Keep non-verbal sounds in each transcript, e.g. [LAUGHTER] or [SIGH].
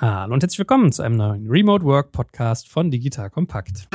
Hallo und herzlich willkommen zu einem neuen Remote Work Podcast von Digital Kompakt.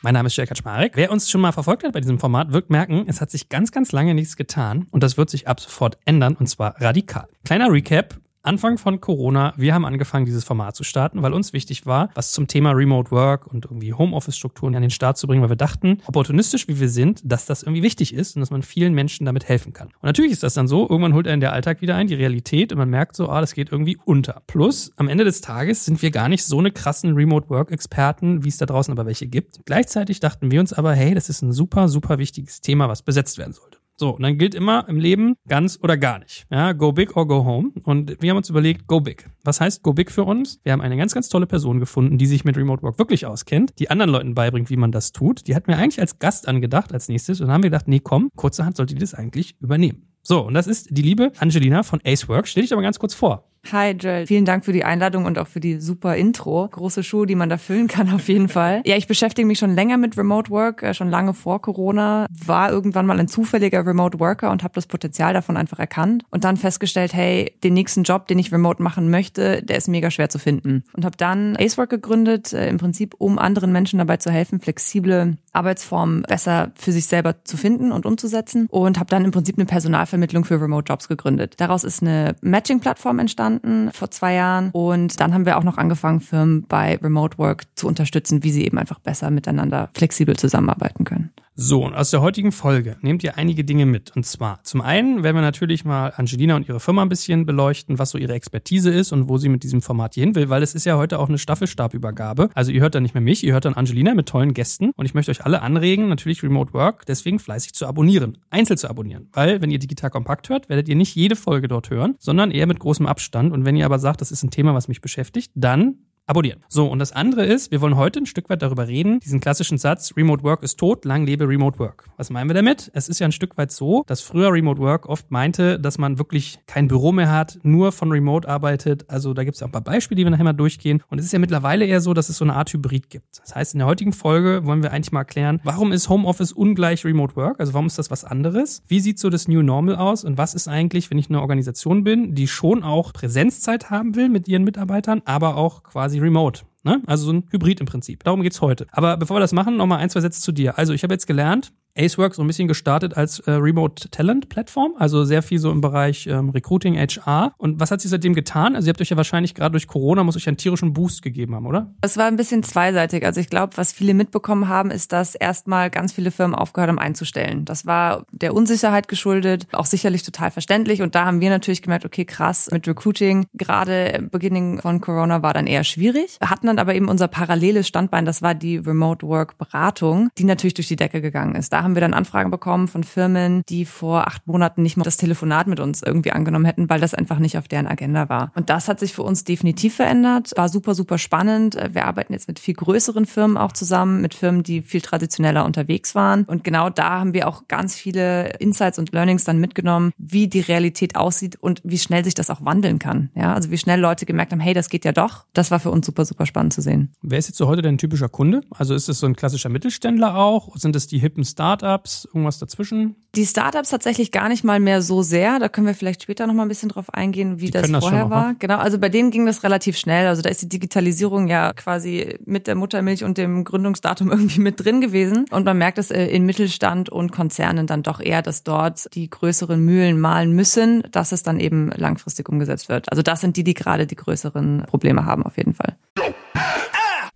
Mein Name ist Jörg Kaczmarek. Wer uns schon mal verfolgt hat bei diesem Format, wird merken, es hat sich ganz, ganz lange nichts getan und das wird sich ab sofort ändern und zwar radikal. Kleiner Recap. Anfang von Corona, wir haben angefangen, dieses Format zu starten, weil uns wichtig war, was zum Thema Remote Work und irgendwie Homeoffice-Strukturen an den Start zu bringen, weil wir dachten, opportunistisch wie wir sind, dass das irgendwie wichtig ist und dass man vielen Menschen damit helfen kann. Und natürlich ist das dann so, irgendwann holt einen der Alltag wieder ein, die Realität und man merkt so, ah, das geht irgendwie unter. Plus, am Ende des Tages sind wir gar nicht so eine krassen Remote Work-Experten, wie es da draußen aber welche gibt. Gleichzeitig dachten wir uns aber, hey, das ist ein super, super wichtiges Thema, was besetzt werden sollte. So, und dann gilt immer im Leben ganz oder gar nicht. Ja, go big or go home. Und wir haben uns überlegt, go big. Was heißt go big für uns? Wir haben eine ganz, ganz tolle Person gefunden, die sich mit Remote Work wirklich auskennt, die anderen Leuten beibringt, wie man das tut. Die hat mir eigentlich als Gast angedacht als nächstes und dann haben wir gedacht, nee, komm, kurzerhand sollte die das eigentlich übernehmen. So, und das ist die liebe Angelina von Acework. Stell dich aber ganz kurz vor. Hi Joel, vielen Dank für die Einladung und auch für die super Intro. Große Schuhe, die man da füllen kann auf jeden Fall. Ja, ich beschäftige mich schon länger mit Remote Work, äh, schon lange vor Corona, war irgendwann mal ein zufälliger Remote Worker und habe das Potenzial davon einfach erkannt und dann festgestellt, hey, den nächsten Job, den ich remote machen möchte, der ist mega schwer zu finden. Und habe dann Acework gegründet, äh, im Prinzip um anderen Menschen dabei zu helfen, flexible Arbeitsformen besser für sich selber zu finden und umzusetzen und habe dann im Prinzip eine Personalvermittlung für Remote Jobs gegründet. Daraus ist eine Matching-Plattform entstanden vor zwei Jahren und dann haben wir auch noch angefangen, Firmen bei Remote Work zu unterstützen, wie sie eben einfach besser miteinander flexibel zusammenarbeiten können. So, und aus der heutigen Folge nehmt ihr einige Dinge mit. Und zwar, zum einen werden wir natürlich mal Angelina und ihre Firma ein bisschen beleuchten, was so ihre Expertise ist und wo sie mit diesem Format hier hin will, weil es ist ja heute auch eine Staffelstabübergabe. Also ihr hört dann nicht mehr mich, ihr hört dann Angelina mit tollen Gästen. Und ich möchte euch alle anregen, natürlich Remote Work, deswegen fleißig zu abonnieren, einzeln zu abonnieren. Weil, wenn ihr digital kompakt hört, werdet ihr nicht jede Folge dort hören, sondern eher mit großem Abstand. Und wenn ihr aber sagt, das ist ein Thema, was mich beschäftigt, dann abonnieren. So, und das andere ist, wir wollen heute ein Stück weit darüber reden, diesen klassischen Satz, Remote Work ist tot, lang lebe Remote Work. Was meinen wir damit? Es ist ja ein Stück weit so, dass früher Remote Work oft meinte, dass man wirklich kein Büro mehr hat, nur von Remote arbeitet. Also da gibt es auch ein paar Beispiele, die wir nachher mal durchgehen. Und es ist ja mittlerweile eher so, dass es so eine Art Hybrid gibt. Das heißt, in der heutigen Folge wollen wir eigentlich mal erklären, warum ist Homeoffice ungleich Remote Work? Also warum ist das was anderes? Wie sieht so das New Normal aus? Und was ist eigentlich, wenn ich eine Organisation bin, die schon auch Präsenzzeit haben will mit ihren Mitarbeitern, aber auch quasi remote? Ne? Also so ein Hybrid im Prinzip. Darum geht's heute. Aber bevor wir das machen, nochmal ein, zwei Sätze zu dir. Also ich habe jetzt gelernt, Acework so ein bisschen gestartet als äh, Remote Talent Plattform, also sehr viel so im Bereich ähm, Recruiting, HR. Und was hat sich seitdem getan? Also ihr habt euch ja wahrscheinlich gerade durch Corona muss euch einen tierischen Boost gegeben haben, oder? Es war ein bisschen zweiseitig. Also ich glaube, was viele mitbekommen haben, ist, dass erstmal ganz viele Firmen aufgehört haben einzustellen. Das war der Unsicherheit geschuldet, auch sicherlich total verständlich. Und da haben wir natürlich gemerkt, okay, krass, mit Recruiting, gerade Beginning von Corona war dann eher schwierig. Wir hatten dann aber eben unser paralleles Standbein, das war die Remote Work Beratung, die natürlich durch die Decke gegangen ist. Da haben wir dann Anfragen bekommen von Firmen, die vor acht Monaten nicht mal das Telefonat mit uns irgendwie angenommen hätten, weil das einfach nicht auf deren Agenda war. Und das hat sich für uns definitiv verändert. War super, super spannend. Wir arbeiten jetzt mit viel größeren Firmen auch zusammen, mit Firmen, die viel traditioneller unterwegs waren. Und genau da haben wir auch ganz viele Insights und Learnings dann mitgenommen, wie die Realität aussieht und wie schnell sich das auch wandeln kann. Ja, also wie schnell Leute gemerkt haben, hey, das geht ja doch. Das war für uns super, super spannend zu sehen. Wer ist jetzt so heute dein typischer Kunde? Also ist es so ein klassischer Mittelständler auch? Sind es die hippen Startups? Irgendwas dazwischen? Die Startups tatsächlich gar nicht mal mehr so sehr. Da können wir vielleicht später noch mal ein bisschen drauf eingehen, wie die das vorher das war. Noch, ne? Genau, also bei denen ging das relativ schnell. Also da ist die Digitalisierung ja quasi mit der Muttermilch und dem Gründungsdatum [LAUGHS] irgendwie mit drin gewesen. Und man merkt es äh, in Mittelstand und Konzernen dann doch eher, dass dort die größeren Mühlen malen müssen, dass es dann eben langfristig umgesetzt wird. Also das sind die, die gerade die größeren Probleme haben auf jeden Fall.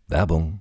Werbung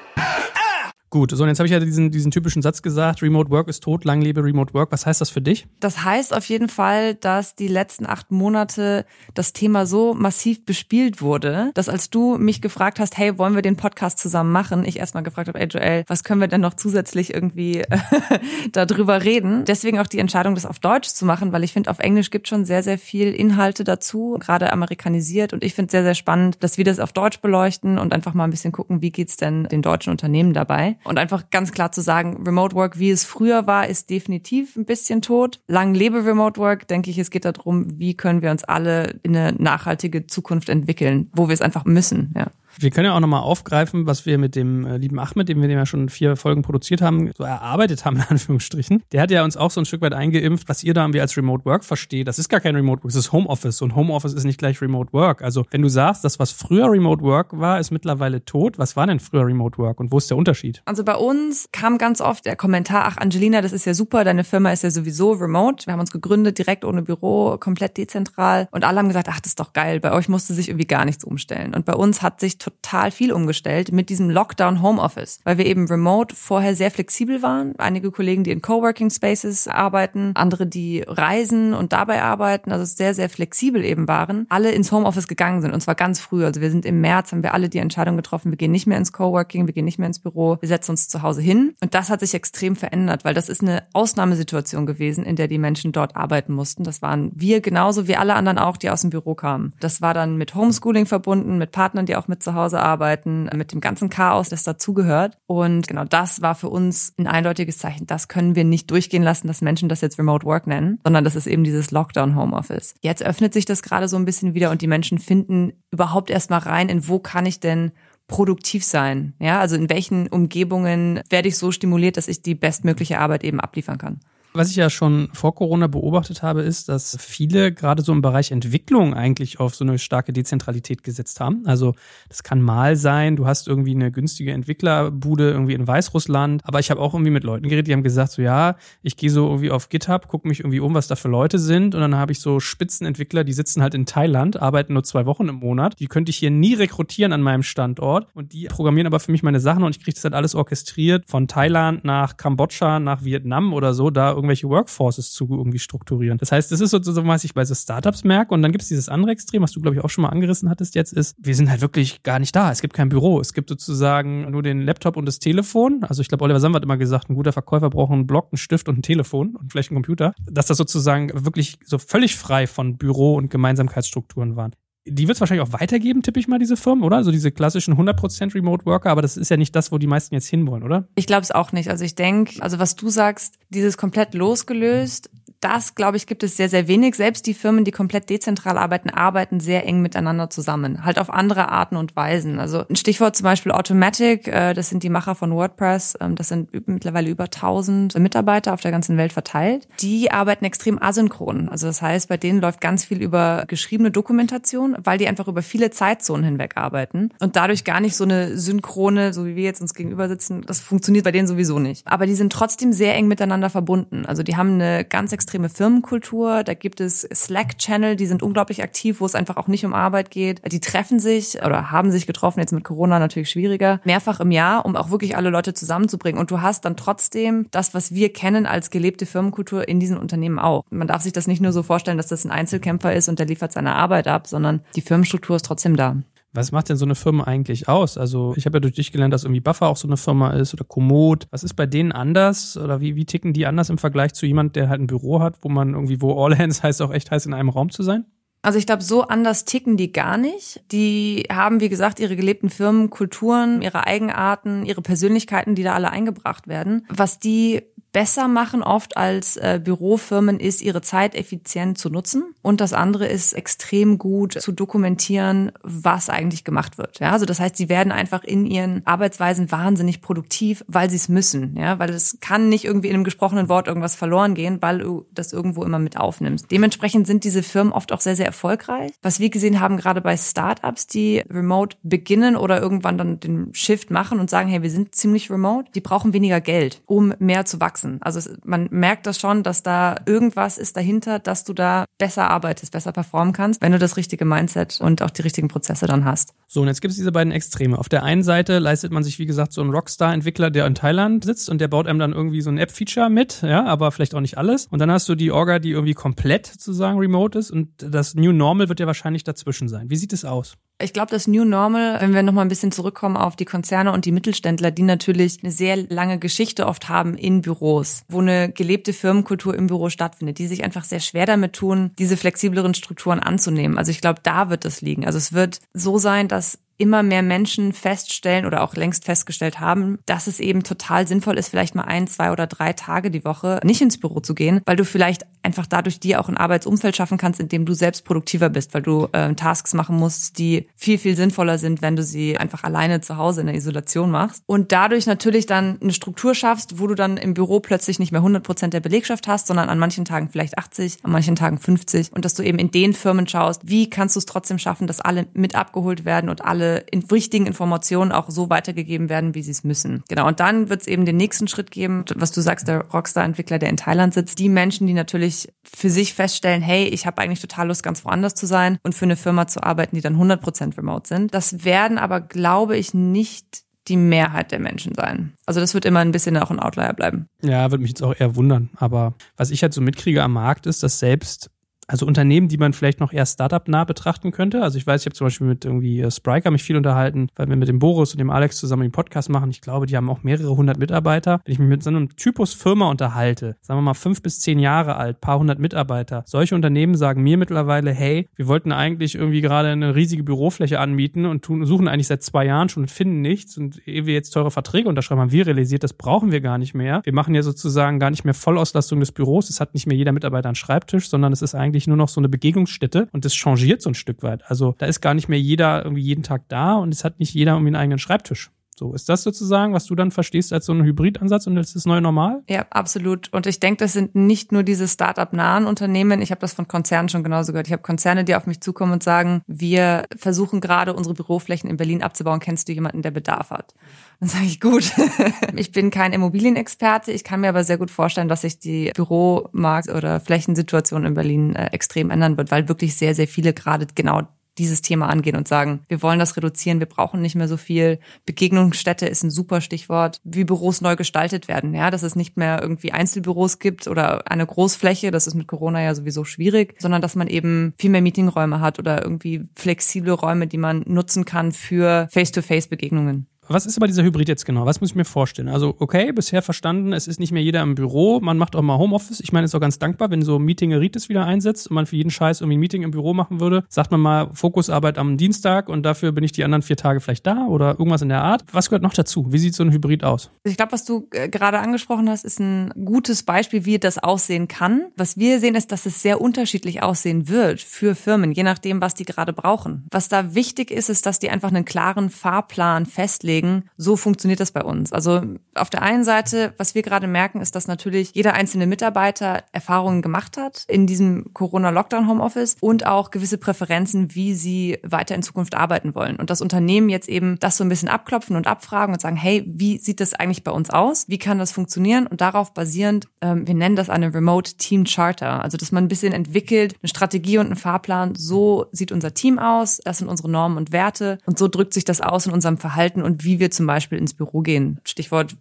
Gut, so und jetzt habe ich ja diesen, diesen typischen Satz gesagt, Remote Work ist tot, lang lebe Remote Work. Was heißt das für dich? Das heißt auf jeden Fall, dass die letzten acht Monate das Thema so massiv bespielt wurde, dass als du mich gefragt hast, hey, wollen wir den Podcast zusammen machen, ich erstmal gefragt habe, ey Joel, was können wir denn noch zusätzlich irgendwie [LAUGHS] darüber reden? Deswegen auch die Entscheidung, das auf Deutsch zu machen, weil ich finde, auf Englisch gibt schon sehr, sehr viel Inhalte dazu, gerade amerikanisiert. Und ich finde es sehr, sehr spannend, dass wir das auf Deutsch beleuchten und einfach mal ein bisschen gucken, wie geht's denn den deutschen Unternehmen dabei. Und einfach ganz klar zu sagen, Remote Work, wie es früher war, ist definitiv ein bisschen tot. Lang lebe Remote Work, denke ich, es geht darum, wie können wir uns alle in eine nachhaltige Zukunft entwickeln, wo wir es einfach müssen, ja. Wir können ja auch nochmal aufgreifen, was wir mit dem äh, lieben Ahmed, dem wir ja schon vier Folgen produziert haben, so erarbeitet haben, [LAUGHS] in Anführungsstrichen. Der hat ja uns auch so ein Stück weit eingeimpft, was ihr da irgendwie als Remote Work versteht. Das ist gar kein Remote Work, das ist Homeoffice und Homeoffice ist nicht gleich Remote Work. Also wenn du sagst, das, was früher Remote Work war, ist mittlerweile tot, was war denn früher Remote Work und wo ist der Unterschied? Also bei uns kam ganz oft der Kommentar, ach Angelina, das ist ja super, deine Firma ist ja sowieso remote. Wir haben uns gegründet, direkt ohne Büro, komplett dezentral und alle haben gesagt, ach, das ist doch geil, bei euch musste sich irgendwie gar nichts umstellen. Und bei uns hat sich total viel umgestellt mit diesem Lockdown Homeoffice, weil wir eben remote vorher sehr flexibel waren. Einige Kollegen, die in Coworking Spaces arbeiten, andere, die reisen und dabei arbeiten, also sehr, sehr flexibel eben waren, alle ins Homeoffice gegangen sind und zwar ganz früh. Also wir sind im März, haben wir alle die Entscheidung getroffen, wir gehen nicht mehr ins Coworking, wir gehen nicht mehr ins Büro, wir setzen uns zu Hause hin und das hat sich extrem verändert, weil das ist eine Ausnahmesituation gewesen, in der die Menschen dort arbeiten mussten. Das waren wir genauso wie alle anderen auch, die aus dem Büro kamen. Das war dann mit Homeschooling verbunden, mit Partnern, die auch mit zu Hause arbeiten, mit dem ganzen Chaos, das dazugehört. Und genau das war für uns ein eindeutiges Zeichen. Das können wir nicht durchgehen lassen, dass Menschen das jetzt Remote Work nennen, sondern das ist eben dieses Lockdown Homeoffice. Jetzt öffnet sich das gerade so ein bisschen wieder und die Menschen finden überhaupt erstmal rein, in wo kann ich denn produktiv sein? Ja, also in welchen Umgebungen werde ich so stimuliert, dass ich die bestmögliche Arbeit eben abliefern kann? Was ich ja schon vor Corona beobachtet habe, ist, dass viele gerade so im Bereich Entwicklung eigentlich auf so eine starke Dezentralität gesetzt haben. Also das kann mal sein, du hast irgendwie eine günstige Entwicklerbude irgendwie in Weißrussland, aber ich habe auch irgendwie mit Leuten geredet, die haben gesagt, so ja, ich gehe so irgendwie auf GitHub, gucke mich irgendwie um, was da für Leute sind und dann habe ich so Spitzenentwickler, die sitzen halt in Thailand, arbeiten nur zwei Wochen im Monat, die könnte ich hier nie rekrutieren an meinem Standort und die programmieren aber für mich meine Sachen und ich kriege das halt alles orchestriert von Thailand nach Kambodscha, nach Vietnam oder so, da irgendwelche Workforces zu irgendwie strukturieren. Das heißt, das ist sozusagen, was ich bei so Startups merke. Und dann gibt es dieses andere Extrem, was du, glaube ich, auch schon mal angerissen hattest jetzt, ist, wir sind halt wirklich gar nicht da. Es gibt kein Büro. Es gibt sozusagen nur den Laptop und das Telefon. Also ich glaube, Oliver Samba hat immer gesagt, ein guter Verkäufer braucht einen Block, einen Stift und ein Telefon und vielleicht einen Computer. Dass das sozusagen wirklich so völlig frei von Büro und Gemeinsamkeitsstrukturen waren die wird es wahrscheinlich auch weitergeben, tippe ich mal, diese Firmen, oder? Also diese klassischen 100% Remote Worker, aber das ist ja nicht das, wo die meisten jetzt hinwollen, oder? Ich glaube es auch nicht. Also ich denke, also was du sagst, dieses komplett losgelöst, das, glaube ich, gibt es sehr, sehr wenig. Selbst die Firmen, die komplett dezentral arbeiten, arbeiten sehr eng miteinander zusammen. Halt auf andere Arten und Weisen. Also ein Stichwort zum Beispiel Automatic, äh, das sind die Macher von WordPress. Ähm, das sind mittlerweile über 1000 Mitarbeiter auf der ganzen Welt verteilt. Die arbeiten extrem asynchron. Also das heißt, bei denen läuft ganz viel über geschriebene Dokumentation, weil die einfach über viele Zeitzonen hinweg arbeiten und dadurch gar nicht so eine synchrone, so wie wir jetzt uns gegenüber sitzen, das funktioniert bei denen sowieso nicht. Aber die sind trotzdem sehr eng miteinander verbunden. Also die haben eine ganz extrem extreme Firmenkultur. Da gibt es Slack-Channel, die sind unglaublich aktiv, wo es einfach auch nicht um Arbeit geht. Die treffen sich oder haben sich getroffen, jetzt mit Corona natürlich schwieriger, mehrfach im Jahr, um auch wirklich alle Leute zusammenzubringen. Und du hast dann trotzdem das, was wir kennen als gelebte Firmenkultur in diesen Unternehmen auch. Man darf sich das nicht nur so vorstellen, dass das ein Einzelkämpfer ist und der liefert seine Arbeit ab, sondern die Firmenstruktur ist trotzdem da. Was macht denn so eine Firma eigentlich aus? Also ich habe ja durch dich gelernt, dass irgendwie Buffer auch so eine Firma ist oder Komoot. Was ist bei denen anders oder wie, wie ticken die anders im Vergleich zu jemand, der halt ein Büro hat, wo man irgendwie, wo All Hands [LAUGHS] heißt auch echt heißt, in einem Raum zu sein? Also ich glaube, so anders ticken die gar nicht. Die haben, wie gesagt, ihre gelebten Firmenkulturen, ihre Eigenarten, ihre Persönlichkeiten, die da alle eingebracht werden. Was die besser machen oft als äh, Bürofirmen ist, ihre Zeit effizient zu nutzen. Und das andere ist extrem gut zu dokumentieren, was eigentlich gemacht wird. Ja, also das heißt, sie werden einfach in ihren Arbeitsweisen wahnsinnig produktiv, weil sie es müssen. Ja, weil es kann nicht irgendwie in einem gesprochenen Wort irgendwas verloren gehen, weil du das irgendwo immer mit aufnimmst. Dementsprechend sind diese Firmen oft auch sehr, sehr erfolgreich. Was wir gesehen haben, gerade bei Startups, die remote beginnen oder irgendwann dann den Shift machen und sagen, hey, wir sind ziemlich remote, die brauchen weniger Geld, um mehr zu wachsen. Also es, man merkt das schon, dass da irgendwas ist dahinter, dass du da besser arbeitest, besser performen kannst, wenn du das richtige Mindset und auch die richtigen Prozesse dann hast. So, und jetzt gibt es diese beiden Extreme. Auf der einen Seite leistet man sich, wie gesagt, so einen Rockstar-Entwickler, der in Thailand sitzt und der baut einem dann irgendwie so ein App-Feature mit, ja, aber vielleicht auch nicht alles. Und dann hast du die Orga, die irgendwie komplett sozusagen remote ist und das New Normal wird ja wahrscheinlich dazwischen sein. Wie sieht es aus? Ich glaube, das New Normal, wenn wir nochmal ein bisschen zurückkommen auf die Konzerne und die Mittelständler, die natürlich eine sehr lange Geschichte oft haben in Büros, wo eine gelebte Firmenkultur im Büro stattfindet, die sich einfach sehr schwer damit tun, diese flexibleren Strukturen anzunehmen. Also ich glaube, da wird das liegen. Also es wird so sein, dass immer mehr Menschen feststellen oder auch längst festgestellt haben, dass es eben total sinnvoll ist, vielleicht mal ein, zwei oder drei Tage die Woche nicht ins Büro zu gehen, weil du vielleicht einfach dadurch dir auch ein Arbeitsumfeld schaffen kannst, in dem du selbst produktiver bist, weil du äh, Tasks machen musst, die viel, viel sinnvoller sind, wenn du sie einfach alleine zu Hause in der Isolation machst. Und dadurch natürlich dann eine Struktur schaffst, wo du dann im Büro plötzlich nicht mehr 100 Prozent der Belegschaft hast, sondern an manchen Tagen vielleicht 80, an manchen Tagen 50 und dass du eben in den Firmen schaust, wie kannst du es trotzdem schaffen, dass alle mit abgeholt werden und alle in wichtigen Informationen auch so weitergegeben werden, wie sie es müssen. Genau. Und dann wird es eben den nächsten Schritt geben, was du sagst, der Rockstar-Entwickler, der in Thailand sitzt, die Menschen, die natürlich für sich feststellen, hey, ich habe eigentlich total Lust, ganz woanders zu sein und für eine Firma zu arbeiten, die dann 100% remote sind. Das werden aber, glaube ich, nicht die Mehrheit der Menschen sein. Also das wird immer ein bisschen auch ein Outlier bleiben. Ja, würde mich jetzt auch eher wundern. Aber was ich halt so mitkriege am Markt ist, dass selbst also Unternehmen, die man vielleicht noch eher Startup-nah betrachten könnte. Also ich weiß, ich habe zum Beispiel mit irgendwie äh, Spriker mich viel unterhalten, weil wir mit dem Boris und dem Alex zusammen den Podcast machen. Ich glaube, die haben auch mehrere hundert Mitarbeiter. Wenn ich mich mit so einem Typus Firma unterhalte, sagen wir mal fünf bis zehn Jahre alt, paar hundert Mitarbeiter, solche Unternehmen sagen mir mittlerweile, hey, wir wollten eigentlich irgendwie gerade eine riesige Bürofläche anmieten und tun, suchen eigentlich seit zwei Jahren schon und finden nichts. Und ehe wir jetzt teure Verträge unterschreiben, haben wir realisiert, das brauchen wir gar nicht mehr. Wir machen ja sozusagen gar nicht mehr Vollauslastung des Büros. Es hat nicht mehr jeder Mitarbeiter einen Schreibtisch, sondern es ist eigentlich eigentlich nur noch so eine Begegnungsstätte und das changiert so ein Stück weit. Also da ist gar nicht mehr jeder irgendwie jeden Tag da und es hat nicht jeder irgendwie einen eigenen Schreibtisch. So, ist das sozusagen, was du dann verstehst als so ein Hybridansatz und ist das neue Normal? Ja, absolut. Und ich denke, das sind nicht nur diese Start-up-nahen Unternehmen. Ich habe das von Konzernen schon genauso gehört. Ich habe Konzerne, die auf mich zukommen und sagen, wir versuchen gerade unsere Büroflächen in Berlin abzubauen. Kennst du jemanden, der Bedarf hat? Dann sage ich, gut. [LAUGHS] ich bin kein Immobilienexperte. Ich kann mir aber sehr gut vorstellen, dass sich die Büromarkt- oder Flächensituation in Berlin äh, extrem ändern wird, weil wirklich sehr, sehr viele gerade genau dieses Thema angehen und sagen, wir wollen das reduzieren, wir brauchen nicht mehr so viel. Begegnungsstätte ist ein super Stichwort, wie Büros neu gestaltet werden, ja, dass es nicht mehr irgendwie Einzelbüros gibt oder eine Großfläche, das ist mit Corona ja sowieso schwierig, sondern dass man eben viel mehr Meetingräume hat oder irgendwie flexible Räume, die man nutzen kann für Face-to-Face-Begegnungen. Was ist aber dieser Hybrid jetzt genau? Was muss ich mir vorstellen? Also, okay, bisher verstanden, es ist nicht mehr jeder im Büro, man macht auch mal Homeoffice. Ich meine, es ist auch ganz dankbar, wenn so Meeting-Eritis wieder einsetzt und man für jeden Scheiß irgendwie ein Meeting im Büro machen würde. Sagt man mal Fokusarbeit am Dienstag und dafür bin ich die anderen vier Tage vielleicht da oder irgendwas in der Art. Was gehört noch dazu? Wie sieht so ein Hybrid aus? Ich glaube, was du äh, gerade angesprochen hast, ist ein gutes Beispiel, wie das aussehen kann. Was wir sehen, ist, dass es sehr unterschiedlich aussehen wird für Firmen, je nachdem, was die gerade brauchen. Was da wichtig ist, ist, dass die einfach einen klaren Fahrplan festlegen festlegen, so funktioniert das bei uns. Also auf der einen Seite, was wir gerade merken, ist, dass natürlich jeder einzelne Mitarbeiter Erfahrungen gemacht hat in diesem Corona-Lockdown-Homeoffice und auch gewisse Präferenzen, wie sie weiter in Zukunft arbeiten wollen. Und das Unternehmen jetzt eben das so ein bisschen abklopfen und abfragen und sagen, hey, wie sieht das eigentlich bei uns aus? Wie kann das funktionieren? Und darauf basierend, ähm, wir nennen das eine Remote Team Charter. Also, dass man ein bisschen entwickelt, eine Strategie und einen Fahrplan. So sieht unser Team aus. Das sind unsere Normen und Werte. Und so drückt sich das aus in unserem Verhalten und wie wir zum Beispiel ins Büro gehen. Stichwort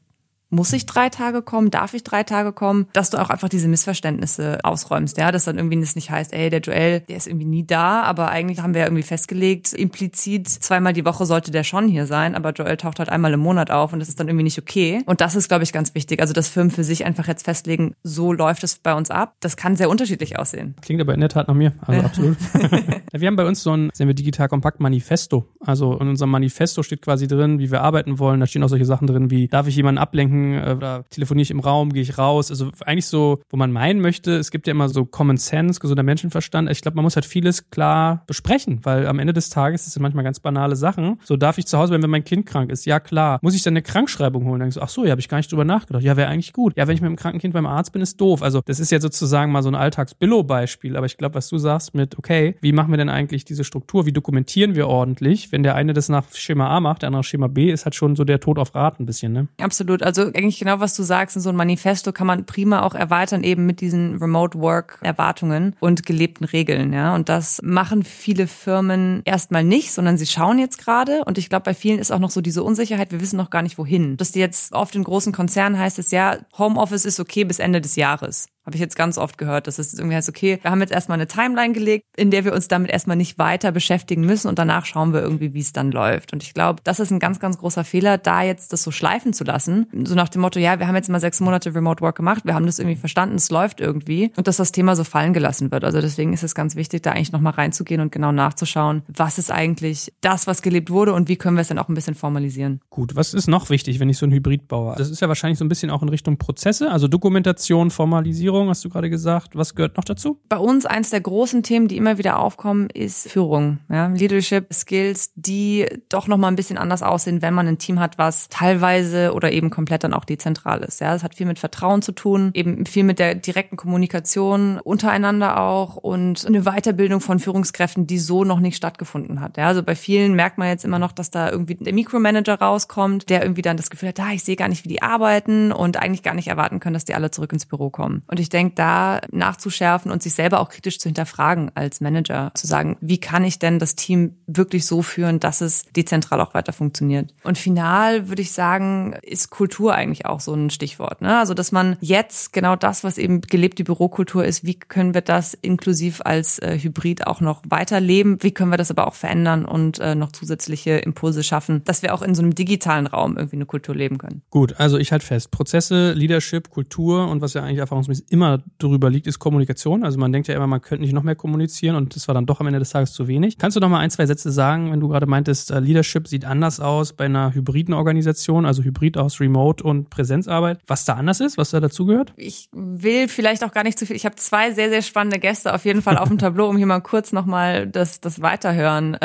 muss ich drei Tage kommen? Darf ich drei Tage kommen? Dass du auch einfach diese Missverständnisse ausräumst, ja, dass dann irgendwie das nicht heißt, ey, der Joel, der ist irgendwie nie da, aber eigentlich haben wir ja irgendwie festgelegt, implizit zweimal die Woche sollte der schon hier sein, aber Joel taucht halt einmal im Monat auf und das ist dann irgendwie nicht okay. Und das ist, glaube ich, ganz wichtig. Also, dass Firmen für sich einfach jetzt festlegen, so läuft es bei uns ab. Das kann sehr unterschiedlich aussehen. Klingt aber in der Tat nach mir, also absolut. [LAUGHS] wir haben bei uns so ein, sehen wir digital kompakt Manifesto. Also in unserem Manifesto steht quasi drin, wie wir arbeiten wollen. Da stehen auch solche Sachen drin wie, darf ich jemanden ablenken äh, oder telefoniere ich im Raum, gehe ich raus. Also eigentlich so, wo man meinen möchte, es gibt ja immer so Common Sense, gesunder Menschenverstand. Ich glaube, man muss halt vieles klar besprechen, weil am Ende des Tages das sind manchmal ganz banale Sachen. So darf ich zu Hause bleiben, wenn mein Kind krank ist. Ja, klar. Muss ich dann eine Krankschreibung holen? Dann denkst du, ach so, ja, habe ich gar nicht drüber nachgedacht. Ja, wäre eigentlich gut. Ja, wenn ich mit dem kranken Kind beim Arzt bin, ist doof. Also das ist ja sozusagen mal so ein Alltags-Billo-Beispiel. Aber ich glaube, was du sagst mit, okay, wie machen wir denn eigentlich diese Struktur? Wie dokumentieren wir ordentlich? Wenn der eine das nach Schema A macht, der andere Schema B, ist halt schon so der Tod auf Rat ein bisschen, ne? Absolut. Also eigentlich genau, was du sagst, in so ein Manifesto kann man prima auch erweitern, eben mit diesen Remote Work Erwartungen und gelebten Regeln, ja. Und das machen viele Firmen erstmal nicht, sondern sie schauen jetzt gerade. Und ich glaube, bei vielen ist auch noch so diese Unsicherheit, wir wissen noch gar nicht wohin. Dass die jetzt oft in großen Konzernen heißt es ja, Homeoffice ist okay bis Ende des Jahres. Habe ich jetzt ganz oft gehört, dass es irgendwie heißt, okay, wir haben jetzt erstmal eine Timeline gelegt, in der wir uns damit erstmal nicht weiter beschäftigen müssen und danach schauen wir irgendwie, wie es dann läuft. Und ich glaube, das ist ein ganz, ganz großer Fehler, da jetzt das so schleifen zu lassen. So nach dem Motto, ja, wir haben jetzt mal sechs Monate Remote Work gemacht, wir haben das irgendwie verstanden, es läuft irgendwie und dass das Thema so fallen gelassen wird. Also deswegen ist es ganz wichtig, da eigentlich nochmal reinzugehen und genau nachzuschauen, was ist eigentlich das, was gelebt wurde und wie können wir es dann auch ein bisschen formalisieren. Gut, was ist noch wichtig, wenn ich so ein Hybrid baue? Das ist ja wahrscheinlich so ein bisschen auch in Richtung Prozesse, also Dokumentation, Formalisierung, hast du gerade gesagt. Was gehört noch dazu? Bei uns eins der großen Themen, die immer wieder aufkommen, ist Führung. Ja? Leadership Skills, die doch noch mal ein bisschen anders aussehen, wenn man ein Team hat, was teilweise oder eben komplett dann auch dezentral ist. Ja, es hat viel mit Vertrauen zu tun, eben viel mit der direkten Kommunikation untereinander auch und eine Weiterbildung von Führungskräften, die so noch nicht stattgefunden hat. Ja, also bei vielen merkt man jetzt immer noch, dass da irgendwie der Mikromanager rauskommt, der irgendwie dann das Gefühl hat, ah, ich sehe gar nicht, wie die arbeiten und eigentlich gar nicht erwarten können, dass die alle zurück ins Büro kommen. Und ich denke, da nachzuschärfen und sich selber auch kritisch zu hinterfragen als Manager, zu sagen, wie kann ich denn das Team wirklich so führen, dass es dezentral auch weiter funktioniert. Und final würde ich sagen, ist Kultur eigentlich auch so ein Stichwort. Ne? Also, dass man jetzt genau das, was eben gelebte Bürokultur ist, wie können wir das inklusiv als äh, Hybrid auch noch weiterleben? Wie können wir das aber auch verändern und äh, noch zusätzliche Impulse schaffen, dass wir auch in so einem digitalen Raum irgendwie eine Kultur leben können? Gut, also ich halte fest, Prozesse, Leadership, Kultur und was ja eigentlich erfahrungsmäßig immer drüber liegt, ist Kommunikation. Also man denkt ja immer, man könnte nicht noch mehr kommunizieren und das war dann doch am Ende des Tages zu wenig. Kannst du noch mal ein, zwei Sätze sagen, wenn du gerade meintest, äh, Leadership sieht anders aus bei einer hybriden Organisation, also Hybrid aus Remote und Präsenzarbeit, was da anders ist, was da dazugehört? Ich will vielleicht auch gar nicht zu viel. Ich habe zwei sehr, sehr spannende Gäste auf jeden Fall auf dem [LAUGHS] Tableau, um hier mal kurz nochmal das, das Weiterhören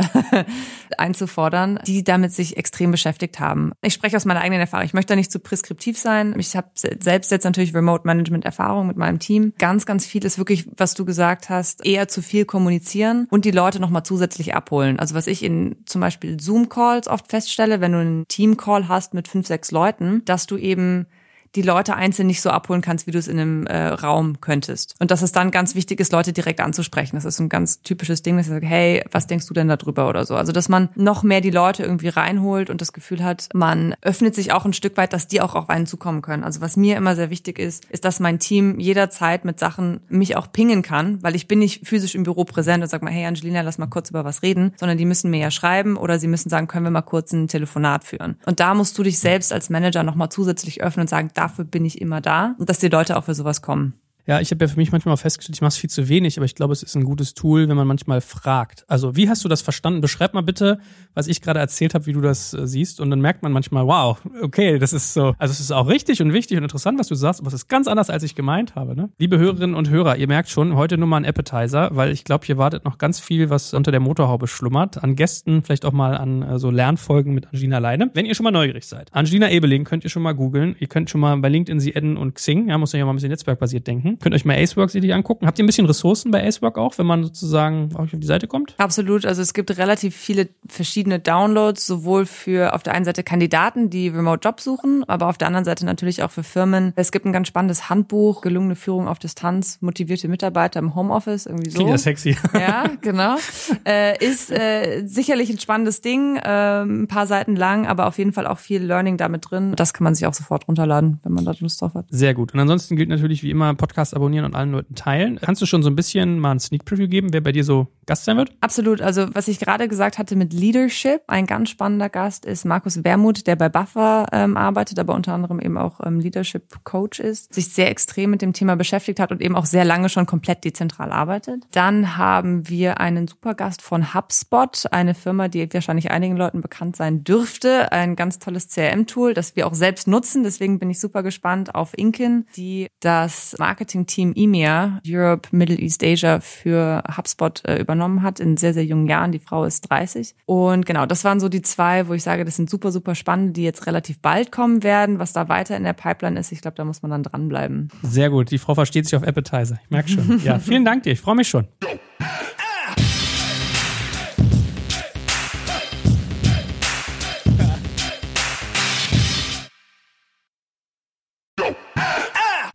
einzufordern, die damit sich extrem beschäftigt haben. Ich spreche aus meiner eigenen Erfahrung. Ich möchte da nicht zu preskriptiv sein. Ich habe selbst jetzt natürlich Remote Management Erfahrung mit meinem Team. Ganz, ganz viel ist wirklich, was du gesagt hast, eher zu viel kommunizieren und die Leute nochmal zusätzlich abholen. Also was ich in zum Beispiel Zoom-Calls oft feststelle, wenn du einen Team-Call hast mit fünf, sechs Leuten, dass du eben die Leute einzeln nicht so abholen kannst, wie du es in einem äh, Raum könntest. Und dass es dann ganz wichtig ist, Leute direkt anzusprechen. Das ist ein ganz typisches Ding, dass ich sage, hey, was denkst du denn darüber oder so. Also dass man noch mehr die Leute irgendwie reinholt und das Gefühl hat, man öffnet sich auch ein Stück weit, dass die auch auf einen zukommen können. Also was mir immer sehr wichtig ist, ist, dass mein Team jederzeit mit Sachen mich auch pingen kann, weil ich bin nicht physisch im Büro präsent und sag mal, hey Angelina, lass mal kurz über was reden, sondern die müssen mir ja schreiben oder sie müssen sagen, können wir mal kurz ein Telefonat führen. Und da musst du dich selbst als Manager nochmal zusätzlich öffnen und sagen, dafür bin ich immer da und dass die Leute auch für sowas kommen. Ja, ich habe ja für mich manchmal festgestellt, ich mache es viel zu wenig, aber ich glaube, es ist ein gutes Tool, wenn man manchmal fragt. Also, wie hast du das verstanden? Beschreib mal bitte, was ich gerade erzählt habe, wie du das äh, siehst. Und dann merkt man manchmal, wow, okay, das ist so. Also, es ist auch richtig und wichtig und interessant, was du sagst, aber es ist ganz anders, als ich gemeint habe. Ne? Liebe Hörerinnen und Hörer, ihr merkt schon, heute nur mal ein Appetizer, weil ich glaube, hier wartet noch ganz viel, was unter der Motorhaube schlummert. An Gästen, vielleicht auch mal an äh, so Lernfolgen mit Angelina Leine. Wenn ihr schon mal neugierig seid. Angelina Ebeling könnt ihr schon mal googeln. Ihr könnt schon mal bei LinkedIn sie adden und Xing. Ja, muss ja mal ein bisschen netzwerkbasiert denken. Könnt euch mal Aceworks ihr die angucken? Habt ihr ein bisschen Ressourcen bei Acework auch, wenn man sozusagen auf die Seite kommt? Absolut. Also es gibt relativ viele verschiedene Downloads, sowohl für auf der einen Seite Kandidaten, die Remote Jobs suchen, aber auf der anderen Seite natürlich auch für Firmen. Es gibt ein ganz spannendes Handbuch, gelungene Führung auf Distanz, motivierte Mitarbeiter im Homeoffice, irgendwie so. Klingt ja sexy. [LAUGHS] Ja, genau. äh, ist äh, sicherlich ein spannendes Ding, äh, ein paar Seiten lang, aber auf jeden Fall auch viel Learning damit drin. Das kann man sich auch sofort runterladen, wenn man da Lust drauf hat. Sehr gut. Und ansonsten gilt natürlich wie immer Podcast abonnieren und allen Leuten teilen. Kannst du schon so ein bisschen mal ein Sneak Preview geben, wer bei dir so Gast sein wird? Absolut. Also was ich gerade gesagt hatte mit Leadership, ein ganz spannender Gast ist Markus Wermuth, der bei Buffer ähm, arbeitet, aber unter anderem eben auch ähm, Leadership Coach ist, sich sehr extrem mit dem Thema beschäftigt hat und eben auch sehr lange schon komplett dezentral arbeitet. Dann haben wir einen super Gast von HubSpot, eine Firma, die wahrscheinlich einigen Leuten bekannt sein dürfte. Ein ganz tolles CRM-Tool, das wir auch selbst nutzen. Deswegen bin ich super gespannt auf Inkin, die das Marketing-Team EMEA, Europe, Middle East Asia für HubSpot äh, übernommen hat in sehr, sehr jungen Jahren. Die Frau ist 30. Und genau, das waren so die zwei, wo ich sage, das sind super, super spannend, die jetzt relativ bald kommen werden. Was da weiter in der Pipeline ist, ich glaube, da muss man dann dranbleiben. Sehr gut. Die Frau versteht sich auf Appetizer. Ich merke schon. [LAUGHS] Ja, vielen Dank dir. Ich freue mich schon.